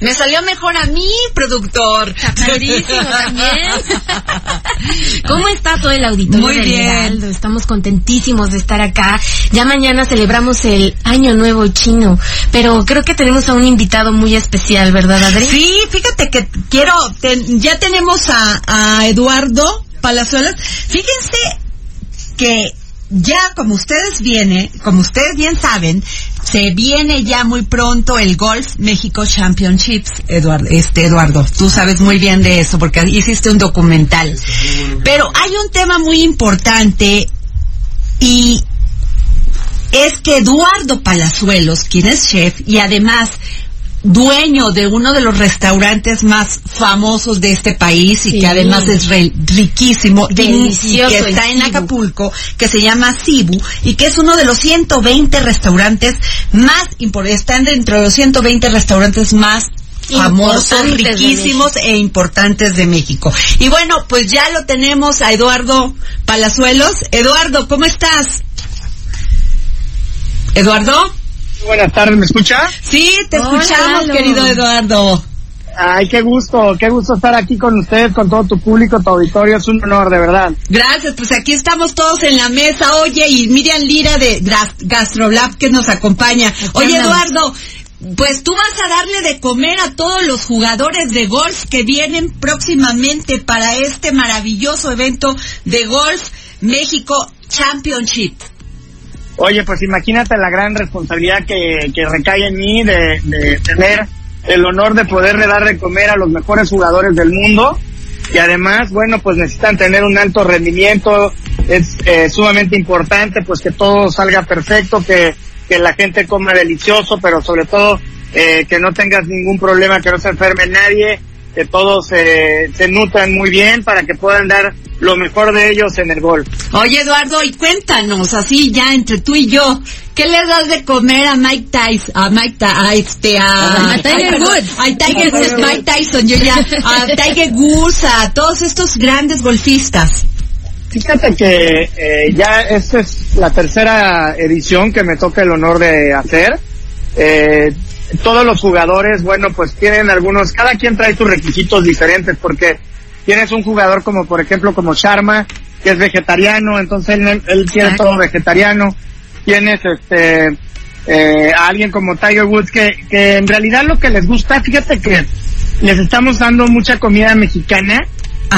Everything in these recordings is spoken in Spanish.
Me salió mejor a mí, productor. Clarísimo también. ¿Cómo está todo el auditorio? Muy del bien. Heraldo? Estamos contentísimos de estar acá. Ya mañana celebramos el Año Nuevo Chino, pero creo que tenemos a un invitado muy especial, ¿verdad, Adri? Sí, fíjate que quiero, ten- ya tenemos a, a Eduardo Palazuelos. Fíjense que ya como ustedes vienen, como ustedes bien saben, se viene ya muy pronto el Golf México Championships, Eduardo, este Eduardo, tú sabes muy bien de eso porque hiciste un documental. Pero hay un tema muy importante y es que Eduardo Palazuelos, quien es chef y además dueño de uno de los restaurantes más famosos de este país y Sí. que además es re- riquísimo Delicioso que está en. Acapulco, que se llama Cibu y que es uno de los 120 restaurantes más importantes, están dentro de los 120 restaurantes más famosos, riquísimos e importantes de México. Y bueno, pues ya lo tenemos a Eduardo Palazuelos. Eduardo, ¿cómo estás? ¿Eduardo? Buenas tardes, ¿me escucha? Sí, te Hola, escuchamos, Lalo. querido Eduardo. Ay, qué gusto, qué gusto estar aquí con ustedes, con todo tu público, tu auditorio, es un honor, de verdad. Gracias, pues aquí estamos todos en la mesa. Oye, y Miriam Lira de Gas- Gastrolab que nos acompaña. Oye. Eduardo, pues tú vas a darle de comer a todos los jugadores de golf que vienen próximamente para este maravilloso evento de golf México Championship. Oye, pues imagínate la gran responsabilidad que, que recae en mí de, de tener el honor de poderle dar de comer a los mejores jugadores del mundo. Y además, bueno, pues necesitan tener un alto rendimiento, es eh, sumamente importante pues que todo salga perfecto, que, que la gente coma delicioso, pero sobre todo eh, que no tengas ningún problema, que no se enferme nadie, que todos eh, se nutran muy bien para que puedan dar lo mejor de ellos en el golf. Oye, Eduardo, y cuéntanos, así ya entre tú y yo, ¿qué le das de comer a Mike Tyson, a Mike Ty- a este, a, A Tiger Woods. A Tiger Woods, Mike Tyson, yo ya, a Tiger Woods, a todos estos grandes golfistas. Fíjate que eh, ya esta es la tercera edición que me toca el honor de hacer. Eh, todos los jugadores, bueno, pues tienen algunos, cada quien trae sus requisitos diferentes porque tienes un jugador como por ejemplo como Sharma, que es vegetariano, entonces él, él Exacto. todo vegetariano. Tienes este eh, a alguien como Tiger Woods que, que en realidad lo que les gusta, fíjate que les estamos dando mucha comida mexicana,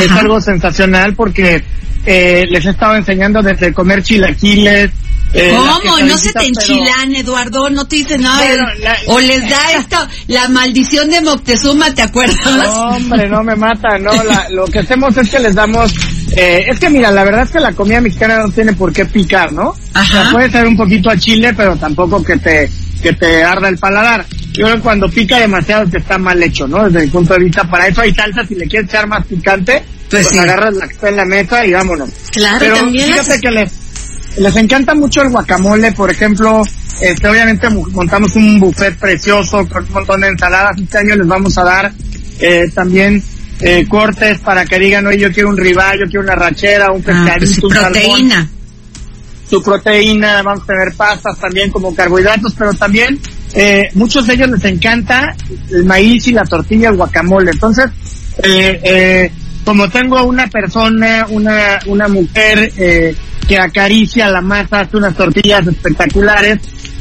es algo sensacional porque eh, les he estado enseñando desde comer chilaquiles. Eh, ¿Cómo? No se te pero- enchilan, Eduardo, no te dicen nada. Bueno, la- o les da esto, la maldición de Moctezuma, ¿te acuerdas? No, hombre, no me mata, no, la- lo que hacemos es que les damos, eh, es que mira, la verdad es que la comida mexicana no tiene por qué picar, ¿no? Ajá. O sea, puede ser un poquito a chile, pero tampoco que te, que te arda el paladar. Yo creo que cuando pica demasiado te está mal hecho, ¿no? Desde mi punto de vista, para eso hay salsa, si le quieres echar más picante, Pues pues, sí. agarras la que está en la mesa y vámonos. Claro, Pero también fíjate que les, les encanta mucho el guacamole, por ejemplo, este, obviamente montamos un buffet precioso con un montón de ensaladas. Este año les vamos a dar eh, también eh, cortes para que digan, oye, yo quiero un ribeye, yo quiero una rachera, un Ah, pues pescadito, un salmón proteína. su proteína, vamos a tener pastas también como carbohidratos, pero también eh, muchos de ellos les encanta el maíz y la tortilla, el guacamole. Entonces, eh, eh, como tengo una persona, una, una mujer eh, que acaricia la masa, hace unas tortillas espectaculares,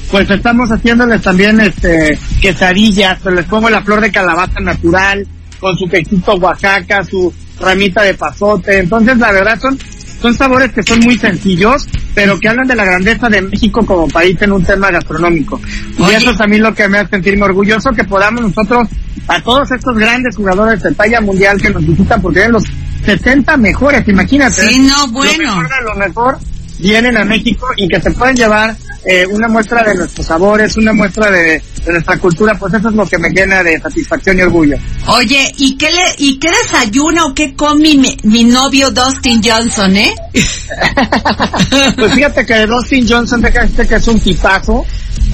pues estamos haciéndoles también este quesadillas, les pongo la flor de calabaza natural, con su quesito Oaxaca, su ramita de pasote. Entonces, la verdad son son sabores que son muy sencillos, pero que hablan de la grandeza de México como país en un tema gastronómico. Oye. Y eso es a mí lo que me hace sentirme orgulloso, que podamos nosotros, a todos estos grandes jugadores de talla mundial que nos visitan, porque eran los 70 mejores, imagínate. Sí, no, Lo bueno. mejor de lo mejor, vienen a México y que se pueden llevar eh, una muestra de nuestros sabores, una muestra de, de, nuestra cultura, pues eso es lo que me llena de satisfacción y orgullo. Oye, ¿y qué, le, y qué desayuna o qué come mi, mi novio Dustin Johnson, eh? pues fíjate que Dustin Johnson, este que es un tipazo,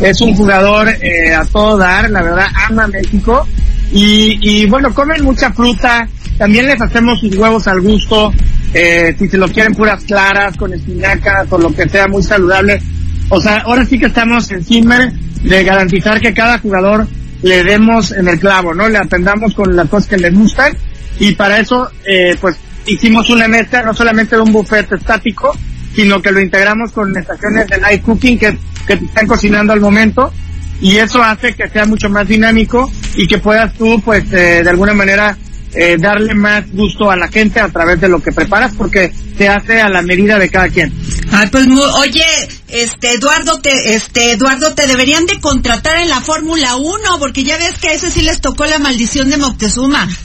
es un jugador eh, a todo dar, la verdad, ama México. Y, y bueno, comen mucha fruta, también les hacemos sus huevos al gusto, eh, si se lo quieren puras claras, con espinacas o lo que sea, muy saludable. O sea, ahora sí que estamos encima de garantizar que cada jugador le demos en el clavo, ¿no? Le atendamos con las cosas que les gustan y para eso, eh, pues hicimos una mezcla no solamente de un buffet estático, sino que lo integramos con estaciones de light cooking que, que están cocinando al momento y eso hace que sea mucho más dinámico y que puedas tú, pues, eh, de alguna manera eh, darle más gusto a la gente a través de lo que preparas porque se hace a la medida de cada quien. Ay, pues oye, este Eduardo te este Eduardo te deberían de contratar en la Fórmula 1 porque ya ves que a ese sí les tocó la maldición de Moctezuma.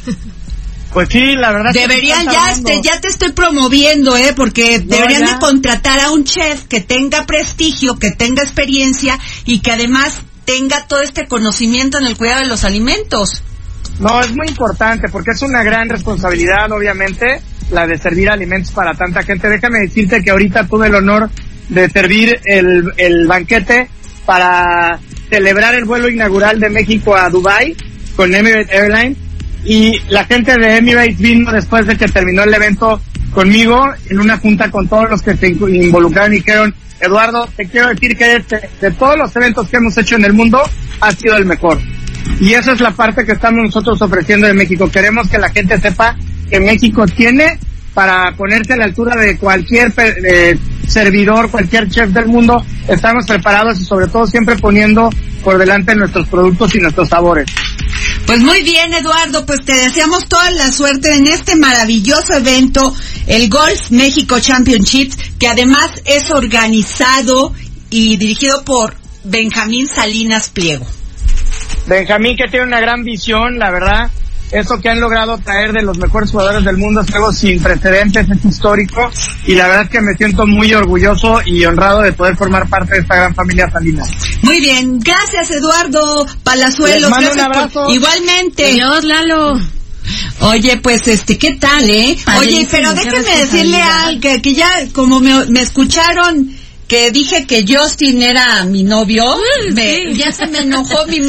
Pues sí, la verdad. Deberían ya este ya te estoy promoviendo, eh, porque no, deberían ya. de contratar a un chef que tenga prestigio, que tenga experiencia y que además tenga todo este conocimiento en el cuidado de los alimentos. No, es muy importante porque es una gran responsabilidad, obviamente, la de servir alimentos para tanta gente. Déjame decirte que ahorita tuve el honor de servir el, el banquete para celebrar el vuelo inaugural de México a Dubai con Emirates Airlines y la gente de Emirates vino después de que terminó el evento conmigo en una junta con todos los que se involucraron y dijeron, Eduardo, te quiero decir que este, de todos los eventos que hemos hecho en el mundo, ha sido el mejor. Y esa es la parte que estamos nosotros ofreciendo de México. Queremos que la gente sepa que México tiene para ponerse a la altura de cualquier servidor, cualquier chef del mundo. Estamos preparados y sobre todo siempre poniendo por delante nuestros productos y nuestros sabores. Pues muy bien, Eduardo, pues te deseamos toda la suerte en este maravilloso evento, el Golf México Championships, que además es organizado y dirigido por Benjamín Salinas Pliego. Benjamín que tiene una gran visión, la verdad, eso que han logrado traer de los mejores jugadores del mundo es algo sin precedentes, es histórico y la verdad es que me siento muy orgulloso y honrado de poder formar parte de esta gran familia Salinas. Muy bien, gracias Eduardo Palazuelos. mando un abrazo. Por... Igualmente. Adiós, Lalo. Oye, pues este, ¿qué tal, eh? Padrísimo, Oye, pero qué déjenme decirle algo, que, que ya como me, me escucharon que dije que Justin era mi novio, me, ya se me enojó mi